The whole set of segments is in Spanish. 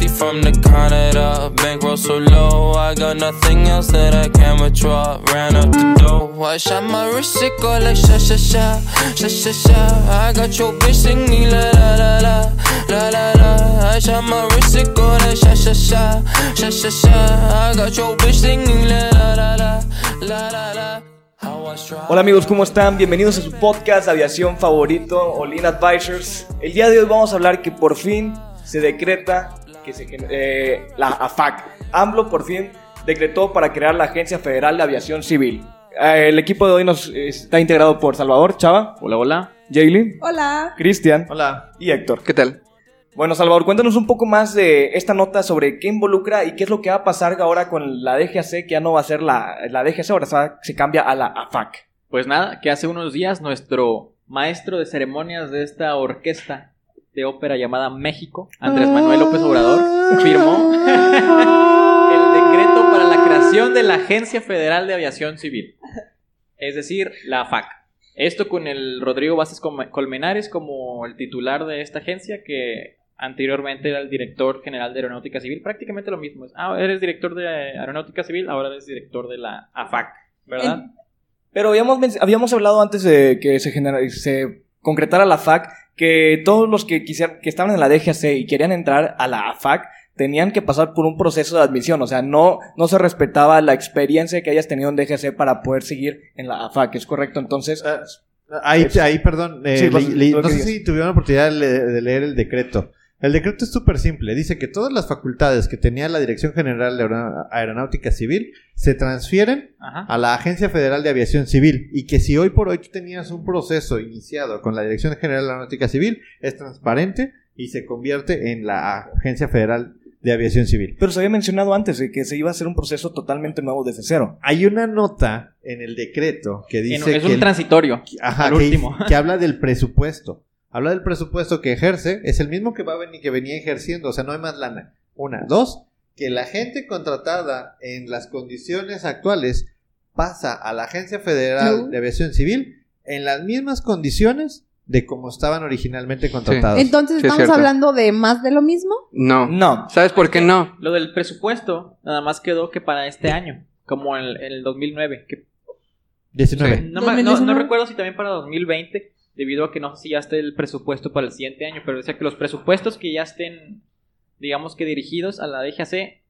He from the Canada, bankroll so low. I got nothing else that I can withdraw. Ran up the dough. I shot my wrist, it go like sha sha sha, sha sha sha. I got your bitch singing la la la la, la la la. I shot my wrist, it go like sha sha sha, sha sha sha. I got your bitch singing la la la la, la la la. Hola amigos, ¿cómo están? Bienvenidos a su podcast de aviación favorito, Olin Advisors. El día de hoy vamos a hablar que por fin se decreta que se, eh, la AFAC. AMLO por fin decretó para crear la Agencia Federal de Aviación Civil. Eh, el equipo de hoy nos está integrado por Salvador, Chava. Hola, hola. Jaylee. Hola. Cristian. Hola. Y Héctor. ¿Qué tal? Bueno, Salvador, cuéntanos un poco más de esta nota sobre qué involucra y qué es lo que va a pasar ahora con la DGAC, que ya no va a ser la, la DGAC, ahora se cambia a la AFAC. Pues nada, que hace unos días nuestro maestro de ceremonias de esta orquesta de ópera llamada México, Andrés Manuel López Obrador, firmó el decreto para la creación de la Agencia Federal de Aviación Civil, es decir, la AFAC. Esto con el Rodrigo Vázquez Colmenares como el titular de esta agencia que anteriormente era el director general de Aeronáutica Civil, prácticamente lo mismo. Ah, eres director de Aeronáutica Civil, ahora eres director de la AFAC, ¿verdad? Pero habíamos, habíamos hablado antes de que se, se concretara la AFAC que todos los que quisieran, que estaban en la DGC y querían entrar a la AFAC tenían que pasar por un proceso de admisión, o sea, no, no se respetaba la experiencia que hayas tenido en DGC para poder seguir en la AFAC, ¿es correcto? Entonces... Ah, ahí, ahí, perdón, eh, no sé si tuvieron la oportunidad de leer el decreto. El decreto es súper simple. Dice que todas las facultades que tenía la Dirección General de Aeronáutica Civil se transfieren a la Agencia Federal de Aviación Civil y que si hoy por hoy tú tenías un proceso iniciado con la Dirección General de Aeronáutica Civil, es transparente y se convierte en la Agencia Federal de Aviación Civil. Pero se había mencionado antes de que se iba a hacer un proceso totalmente nuevo desde cero. Hay una nota en el decreto que dice es un transitorio. Ajá, último. que habla del presupuesto. Habla del presupuesto que ejerce, es el mismo que va a venir, que venía ejerciendo, o sea, no hay más lana. Una, dos, que la gente contratada en las condiciones actuales pasa a la Agencia Federal de Aviación Civil en las mismas condiciones de como estaban originalmente contratados. Entonces, ¿estamos hablando de más de lo mismo? No. No. ¿Sabes por qué no? Lo del presupuesto nada más quedó que para este año, como en, el 2009. Que... 19. No, no, no, recuerdo si también para 2020 debido a que no sé si ya esté el presupuesto para el siguiente año, pero decía que los presupuestos que ya estén, digamos que dirigidos a la DGAC,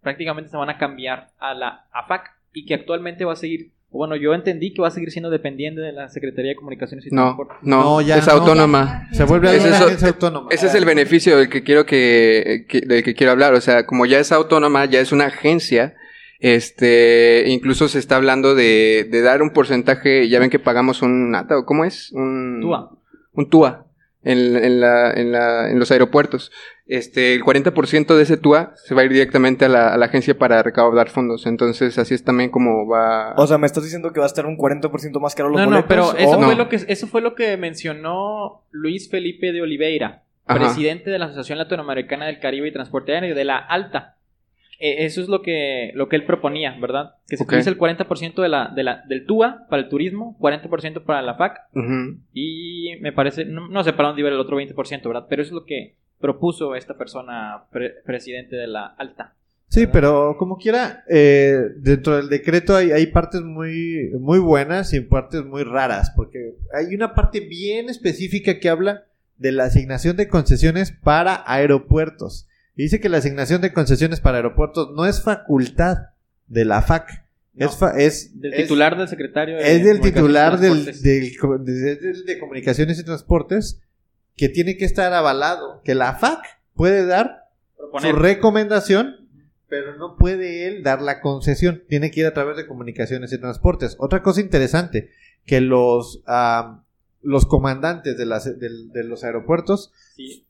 prácticamente se van a cambiar a la AFAC y que actualmente va a seguir, bueno, yo entendí que va a seguir siendo dependiente de la Secretaría de Comunicaciones y no, No, ya es autónoma. se vuelve a ese, autónoma. Ese es el beneficio del que quiero que, del que quiero hablar, o sea, como ya es autónoma, ya es una agencia este, incluso se está hablando de, de dar un porcentaje, ya ven que pagamos un ¿cómo es? Un TUA. Un TUA en, en, la, en, la, en los aeropuertos. Este, el 40% de ese TUA se va a ir directamente a la, a la, agencia para recaudar fondos. Entonces, así es también como va. O sea, me estás diciendo que va a estar un 40% más caro los no, boletos. No, pero eso, fue Lo que, eso fue lo que mencionó Luis Felipe de Oliveira, presidente de la Asociación Latinoamericana del Caribe y Transporte Aéreo, de la ALTA. Eh, eso es lo que, lo que él proponía, ¿verdad? Que se utilice el 40% de la, de la, del TUA para el turismo, 40% para la FAC. Y me parece, no, sé para dónde iba el otro 20%, ¿verdad? Pero eso es lo que propuso esta persona, presidente de la Alta. Sí, pero como quiera, eh, dentro del decreto hay, hay partes muy, muy buenas y partes muy raras, porque hay una parte bien específica que habla de la asignación de concesiones para aeropuertos dice que la asignación de concesiones para aeropuertos no es facultad de la FAC. es, del titular del secretario. De es del titular del, de, comunicaciones y transportes que tiene que estar avalado. Que la FAC puede dar su recomendación, pero no puede él dar la concesión. Tiene que ir a través de comunicaciones y transportes. Otra cosa interesante, que los los comandantes de, las, de, los aeropuertos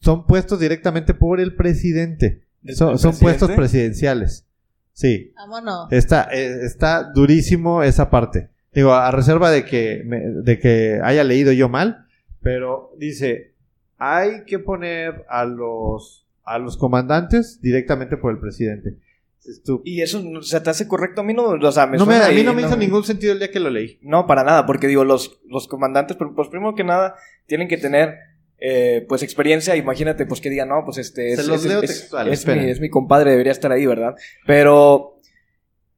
son puestos directamente por el presidente. Son, puestos presidenciales. Sí. Vámonos. Está, eh, está durísimo esa parte. Digo, a reserva de que, me- de que haya leído yo mal, pero dice, hay que poner a los, a los comandantes directamente por el presidente. Tú, Y eso o sea, te hace correcto. A mí no, o sea, me no me- a mí no me hizo ningún sentido el día que lo leí. No, para nada, porque digo, los, los comandantes, pero, pues primero que nada, tienen que tener, eh, pues, experiencia. Imagínate, pues, que digan, no, pues, este... Se es, los es- leo es- textual, es mi, es mi compadre, debería estar ahí, ¿verdad? Pero...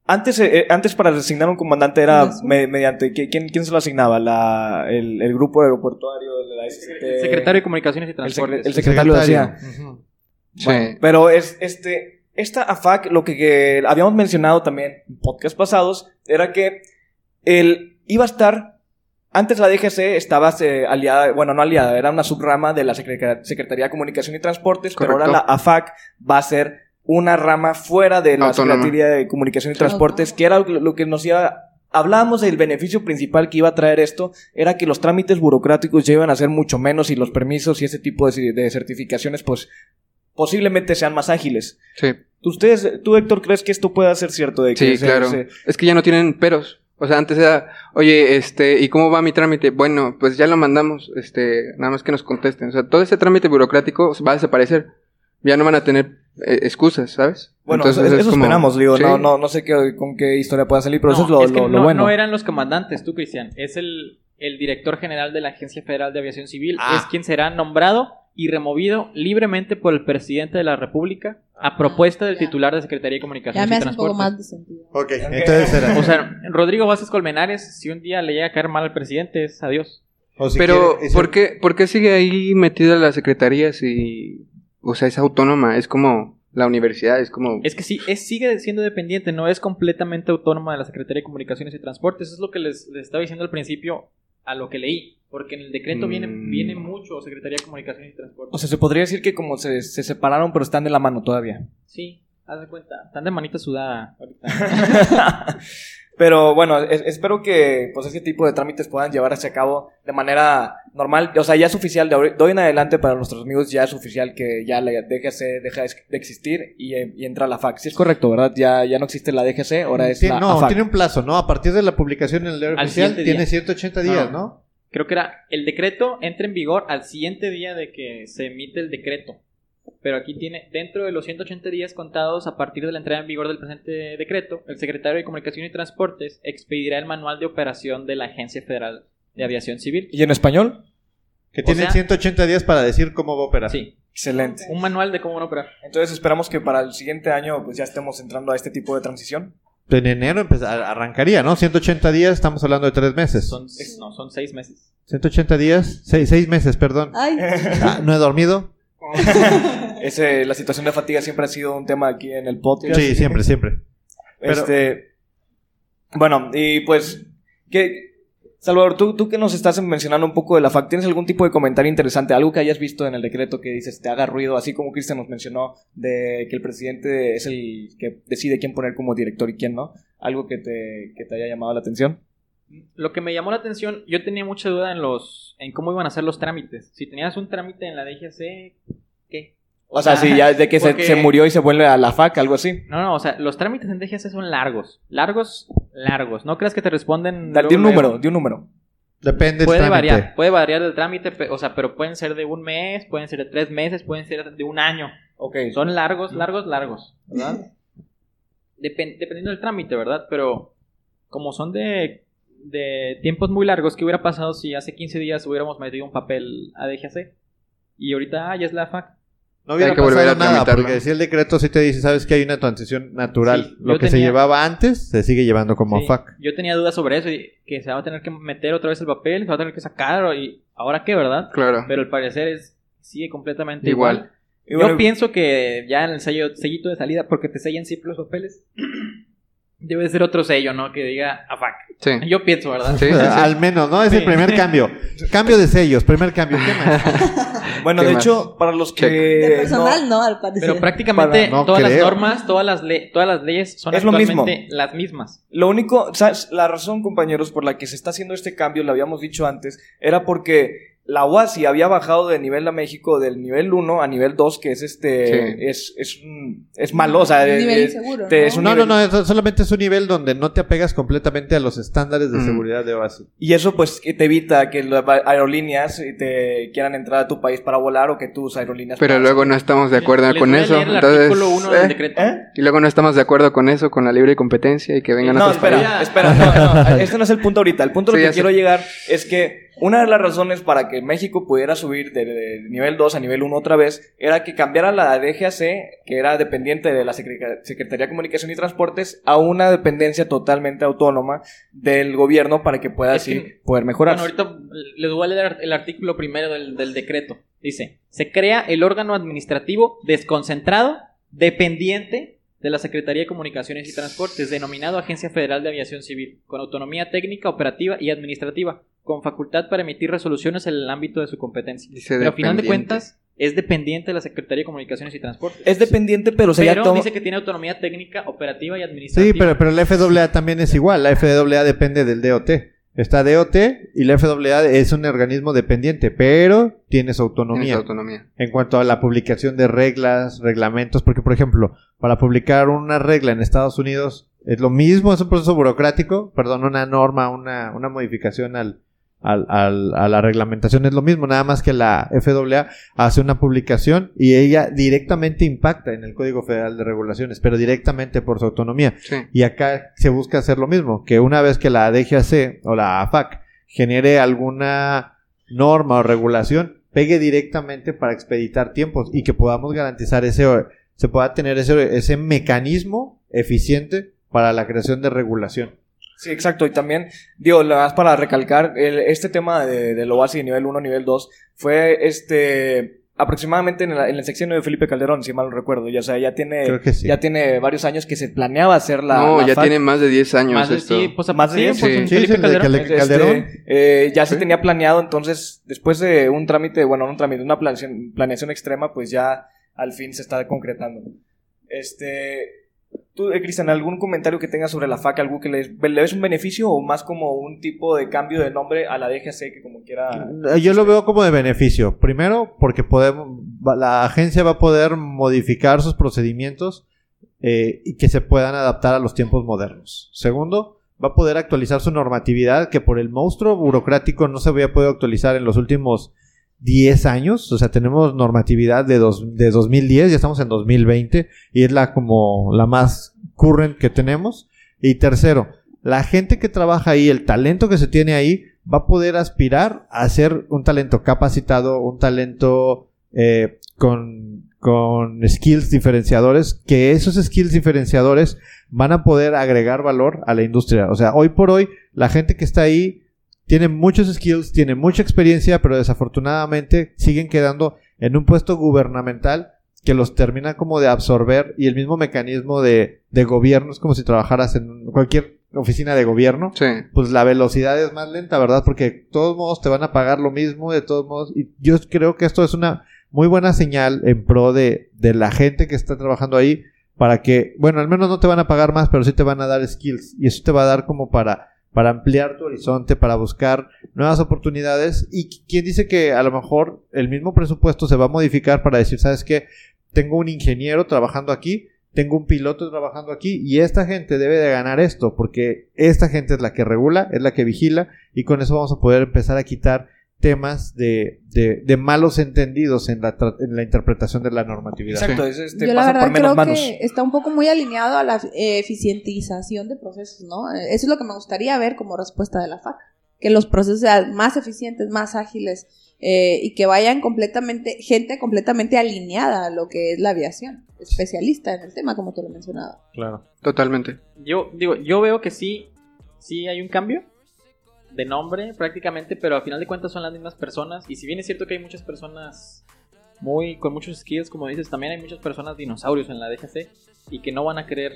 Antes, eh, antes para designar un comandante era me- mediante... ¿qui- ¿quién, ¿Quién se lo asignaba? La, el, el grupo aeroportuario? La, este, El secretario de Comunicaciones y el, secre- Transportes. el secretario lo decía. Ujú. Sí. Bueno, pero es este esta AFAC lo que, que habíamos mencionado también en podcast pasados era que él iba a estar antes la DGC estaba eh, aliada, bueno, no aliada, era una subrama de la Secretaría, Secretaría de Comunicación y Transportes, pero ahora la. AFAC va a ser una rama fuera de la Autónoma. Secretaría de Comunicación y Transportes, que era lo, lo que nos iba Hablábamos del beneficio principal que iba a traer esto, era que los trámites burocráticos ya iban a ser mucho menos y los permisos y ese tipo de, de certificaciones, pues posiblemente sean más ágiles. Sí, ¿Ustedes, tú Héctor, crees que esto pueda ser cierto? De que sí, se- claro. Es que ya no tienen peros. O sea, antes era, oye, este, ¿y cómo va mi trámite? Bueno, pues ya lo mandamos, este, nada más que nos contesten. O sea, todo ese trámite burocrático va a desaparecer. Ya no van a tener eh, excusas, ¿sabes? Bueno, Entonces, eso, es eso como- esperamos, digo, sí. no, no, no sé qué, con qué historia pueda salir, pero eso es lo, es que lo- lo no, bueno. no eran los comandantes, tú, Cristian. Es el, el director general de la Agencia Federal de Aviación Civil. Ah. Es quien será nombrado y removido libremente por el presidente de la República a propuesta del ya. titular de Secretaría de Ya Comunicaciones me y hace un poco Transportes. más de sentido. Ok, entonces era. O sea, Rodrigo Vázquez Colmenares, si un día le llega a caer mal al presidente, es adiós. o si Pero, quiere- ¿por qué, ¿por qué sigue ahí metida la secretaría si, o sea, es autónoma? Es como la universidad, es como... Es que sí, es, sigue siendo dependiente, no es completamente autónoma de la Secretaría de Comunicaciones y Transportes. Eso es lo que les, les estaba diciendo al principio a lo que leí. Porque en el decreto viene, Mm. viene mucho Secretaría de Comunicaciones y Transportes. O sea, se podría decir que como se, se separaron, pero están de la mano todavía. sí, haz de cuenta. Están de manita sudada ahorita. Pero bueno, es- espero que pues ese tipo de trámites puedan llevarse a cabo de manera normal. O sea, ya es oficial, de, hoy en adelante para nuestros amigos ya es oficial que ya la DGC deja de existir y, y entra la FAC. Sí es correcto, ¿verdad? Ya, ya no existe la DGC, ahora es Tiene- la no, AFAC. tiene un plazo, ¿no? A partir de la publicación en el diario Al oficial tiene día. 180 días, No. ¿no? Creo que era el decreto entra en vigor al siguiente día de que se emite el decreto. Pero aquí tiene, dentro de los 180 días contados a partir de la entrada en vigor del presente decreto, el secretario de Comunicación y Transportes expedirá el manual de operación de la Agencia Federal de Aviación Civil. ¿Y en español? Que tiene sea- 180 días para decir cómo va a operar. Sí, Excelente. un manual de cómo no operar. Entonces esperamos que para el siguiente año pues ya estemos entrando a este tipo de transición. En enero empezar- arrancaría, ¿no? 180 días, estamos hablando de tres meses. Son, no, son seis meses. 180 días, seis, seis meses, perdón. Ay, Ah, no he dormido. Ese, la situación de fatiga siempre ha sido un tema aquí en el podcast. Sí, siempre, siempre. Pero- Este, bueno, y pues, ¿qué, Salvador, tú, tú que nos estás mencionando un poco de la FAC, ¿tienes algún tipo de comentario interesante? Algo que hayas visto en el decreto que dices te haga ruido, así como Cristian nos mencionó, de que el presidente es el que decide quién poner como director y quién no. Algo que te, que te haya llamado la atención. Lo que me llamó la atención, yo tenía mucha duda en los en cómo iban a ser los trámites. Si tenías un trámite en la DGC, ¿qué? O sea, sí, ya de que se, Porque- se murió y se vuelve a la FAC, algo así. No, no, o sea, los trámites en DGC son largos. Largos, largos. No creas que te responden. Da- De un luego. número, de un número. Depende del Puede trámite. variar, puede variar del trámite, o sea, pero pueden ser de un mes, pueden ser de tres meses, pueden ser de un año. Ok. Son largos, largos, largos, ¿verdad? Depen- dependiendo del trámite, ¿verdad? Pero como son de, de tiempos muy largos, ¿qué hubiera pasado si hace 15 días hubiéramos metido un papel a DGC? Y ahorita ah, ya es la FAC. No hubiera que volver pasado a nada, porque si el decreto sí te dice, sabes que hay una transición natural. Sí, Lo yo que se tenía- llevaba antes se sigue llevando como Sí, FAC. Yo tenía dudas sobre eso y que se va a tener que meter otra vez el papel, se va a tener que sacar y ahora qué, ¿verdad? Claro. Pero al parecer es sigue completamente Igual. igual. Y bueno, Yo pienso que ya en el sello, sellito de salida, porque te sellan siempre los papeles, debe ser otro sello, ¿no? Que diga AFAC. Sí. Yo pienso, ¿verdad? Sí, sí, sí. Al menos, ¿no? Es el primer cambio. Cambio de sellos, primer cambio. ¿Qué más? bueno, ¿Qué de más? hecho, para los que. de personal, no, al parecer. Pero prácticamente Para- no todas las normas, todas las, le- todas las leyes son Es lo actualmente las mismas. Lo único, ¿sabes? La razón, compañeros, por la que se está haciendo este cambio, lo habíamos dicho antes, era porque la UASI había bajado de nivel a México del nivel 1 a nivel 2, que es este. Es, es, es, malo, o sea. Un nivel es, inseguro, te- ¿no? es un No, nivel- no, no, es- solamente es un nivel donde no te apegas completamente a los estándares de Mm. seguridad de OASI. Y eso, pues, te evita que las aerolíneas te quieran entrar a tu país para volar o que tus aerolíneas. Pero luego no estamos de acuerdo con a eso. Entonces, artículo 1 del eh, decreto. ¿Eh? y luego no estamos de acuerdo con eso, con la libre competencia y que vengan No, otros espera, países. espera, no, no, este no es el punto ahorita. El punto a lo que sé. quiero llegar es que una de las razones para que México pudiera subir de, de nivel 2 a nivel 1 otra vez era que cambiara la DGAC, que era dependiente de la Secre- Secretaría de Comunicación y Transportes, a una dependencia totalmente autónoma del gobierno para que pueda Es así que- poder mejorar. Bueno, ahorita les voy a leer el artículo primero del, del decreto. Dice, se crea el órgano administrativo desconcentrado, dependiente de la Secretaría de Comunicaciones y Transportes, denominado Agencia Federal de Aviación Civil, con autonomía técnica, operativa y administrativa, con facultad para emitir resoluciones en el ámbito de su competencia. Dice Pero a final de cuentas, es dependiente de la Secretaría de Comunicaciones y Transportes. Es dependiente, pero se pero dice que tiene autonomía técnica, operativa y administrativa. Sí, pero, pero la FAA también es igual. La FAA depende del DOT. Está DOT y la FAA es un organismo dependiente, pero tiene su Tienes autonomía. autonomía. en cuanto a la publicación de reglas, reglamentos, porque por ejemplo, para publicar una regla en Estados Unidos es lo mismo, es un proceso burocrático, perdón, una norma, una, una modificación al, al- al- a la reglamentación es lo mismo, nada más que la FAA hace una publicación y ella directamente impacta en el Código Federal de Regulaciones, pero directamente por su autonomía. Sí. Y acá se busca hacer lo mismo, que una vez que la DGAC o la AFAC genere alguna norma o regulación, pegue directamente para expeditar tiempos y que podamos garantizar ese, se pueda tener ese, ese mecanismo eficiente para la creación de regulación. Sí, exacto. Y también, digo, nada más para recalcar, el- este tema de, del OASI de nivel 1, nivel 2, fue este aproximadamente en, la, en el sexenio de Felipe Calderón, si mal no recuerdo. Ya, o sea, ya tiene, Creo que sí. ya tiene varios años que se planeaba hacer la. no, la ya FAC. tiene más de 10 años Más de, esto. sí, pues, Más de sí, diez, pues, sí. Sí, Felipe sí, de Calderón. Calde- Este, Calderón. eh, ya se Sí. tenía planeado, entonces, después de un trámite, bueno, no un trámite, una planeación, planeación extrema, pues ya al fin se está concretando. Este. Tú, eh, Cristian, ¿algún comentario que tengas sobre la FAC? ¿Algo que le, le ves un beneficio o más como un tipo de cambio de nombre a la DGC que como quiera. Yo lo veo como de beneficio. Primero, porque podemos, la agencia va a poder modificar sus procedimientos eh, y que se puedan adaptar a los tiempos modernos. Segundo, va a poder actualizar su normatividad que por el monstruo burocrático no se había podido actualizar en los últimos 10 años. O sea, tenemos normatividad de, dos, de 2010, ya estamos en 2020 y es la como la más current que tenemos. Y tercero, la gente que trabaja ahí, el talento que se tiene ahí, va a poder aspirar a ser un talento capacitado, un talento eh, con, con skills diferenciadores, que esos skills diferenciadores van a poder agregar valor a la industria. O sea, hoy por hoy, la gente que está ahí tiene muchos skills, tiene mucha experiencia, pero desafortunadamente siguen quedando en un puesto gubernamental que los termina como de absorber y el mismo mecanismo de, de gobierno es como si trabajaras en cualquier oficina de gobierno Sí. pues la velocidad es más lenta, ¿verdad? Porque de todos modos te van a pagar lo mismo, de todos modos. Y yo creo que esto es una muy buena señal en pro de, de la gente que está trabajando ahí para que, bueno, al menos no te van a pagar más, pero sí te van a dar skills. Y eso te va a dar como para, para ampliar tu horizonte, para buscar nuevas oportunidades. Y qui- quién dice que a lo mejor el mismo presupuesto se va a modificar para decir, ¿sabes qué? Tengo un ingeniero trabajando aquí, tengo un piloto trabajando aquí y esta gente debe de ganar esto porque esta gente es la que regula, es la que vigila y con eso vamos a poder empezar a quitar temas de, de, de malos entendidos en la, tra- en la interpretación de la normatividad. Exacto, es, este, Yo la verdad por menos creo manos. que está un poco muy alineado a la eh, eficientización de procesos, ¿no? Eh, Eso es lo que me gustaría ver como respuesta de la FAC. Que los procesos sean más eficientes, más ágiles eh, y que vayan completamente, gente completamente alineada a lo que es la aviación, especialista en el tema, como tú lo mencionabas. Claro. Totalmente. Yo digo, yo veo que sí, sí hay un cambio de nombre prácticamente, pero al final de cuentas son las mismas personas. Y si bien es cierto que hay muchas personas muy con muchos skills, como dices, también hay muchas personas dinosaurios en la DGC y que no van a querer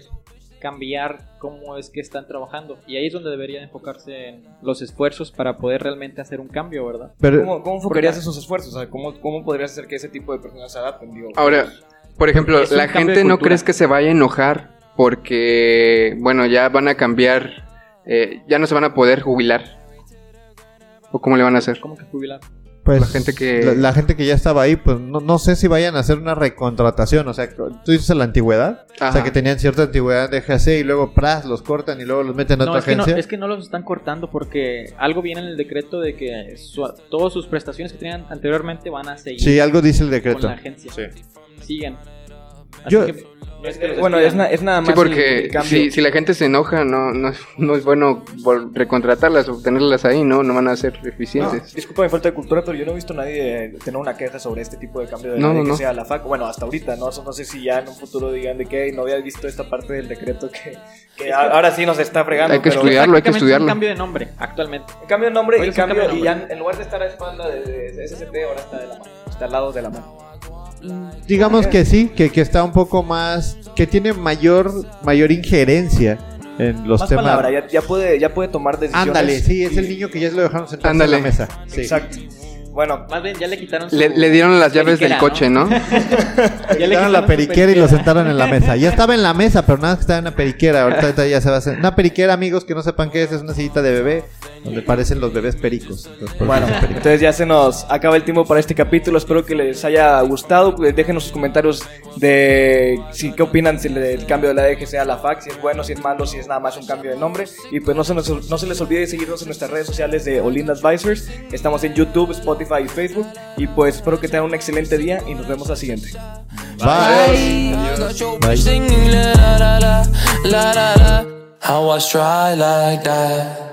cambiar cómo es que están trabajando. Y ahí es donde deberían enfocarse en los esfuerzos para poder realmente hacer un cambio, ¿verdad? Pero ¿Cómo, cómo enfocarías esos esfuerzos? O sea, ¿cómo, ¿Cómo podrías hacer que ese tipo de personas se adapten? Digo, Ahora, por ejemplo, la gente no crees que se vaya a enojar porque, bueno, ya van a cambiar, eh, ya no se van a poder jubilar. ¿O cómo le van a hacer? ¿Cómo que jubilar? Pues la gente que... La, la gente que ya estaba ahí, pues no, no sé si vayan a hacer una recontratación. O sea, tú dices la antigüedad. O sea, Ajá. que tenían cierta antigüedad de GC y luego pras, los cortan y luego los meten a No otra es, que no, agencia. es que no los están cortando porque algo viene en el decreto de que su- todas sus prestaciones que tenían anteriormente van a seguir Sí, algo dice el con decreto. la agencia. Sí. Siguen. Yo- que no es que los Bueno, es, na- es nada más Sí, el- porque el si, si la gente se enoja, no, no, no es bueno recontratarlas o tenerlas ahí, ¿no? No van a ser No, eficientes. disculpa mi falta de cultura, pero yo no he visto a nadie tener una queja sobre este tipo de cambio de No, no, que no. sea la FAC. Bueno, hasta ahorita, ¿no? No sé si ya en un futuro digan de que no había visto esta parte del decreto que, que ahora sí nos está fregando. Hay que pero estudiarlo, hay que estudiarlo. un cambio de nombre actualmente. En cambio de nombre Oye, y es un cambio, cambio de y ya nombre. en lugar de estar a espalda de, de- de SST, ahora está de la mano. Está al lado de la mano. Digamos que sí, que, que está un poco más. que tiene mayor, mayor injerencia en los Más temas. palabra, ya, ya puede, ya puede tomar decisiones. Ándale, sí, es y- el niño que ya lo dejaron sentarse Ándale. en la mesa. Sí. Exacto. Bueno, Más bien, ya le quitaron su... Le, le dieron las llaves del coche, ¿no? Ya Le quitaron la periquera y lo sentaron en la mesa. Ya estaba en la mesa, pero nada más que estaba en la periquera. Ahorita, ahorita ya se va a hacer. Una periquera, amigos, que no sepan qué es, es una sillita de bebé donde parecen los bebés pericos. Entonces, Bueno, entonces ya se nos acaba el tiempo para este capítulo. Espero que les haya gustado. Pues déjenos sus comentarios de si qué opinan si le- el cambio de la DGC a la FAC, si es bueno, si es malo, si es nada más un cambio de nombre. Y pues no se, nos- no se les olvide seguirnos en nuestras redes sociales de Olinda Advisors. Estamos en YouTube, Spotify y Facebook. Y pues espero que tengan un excelente día y nos vemos la siguiente. Bye. Bye.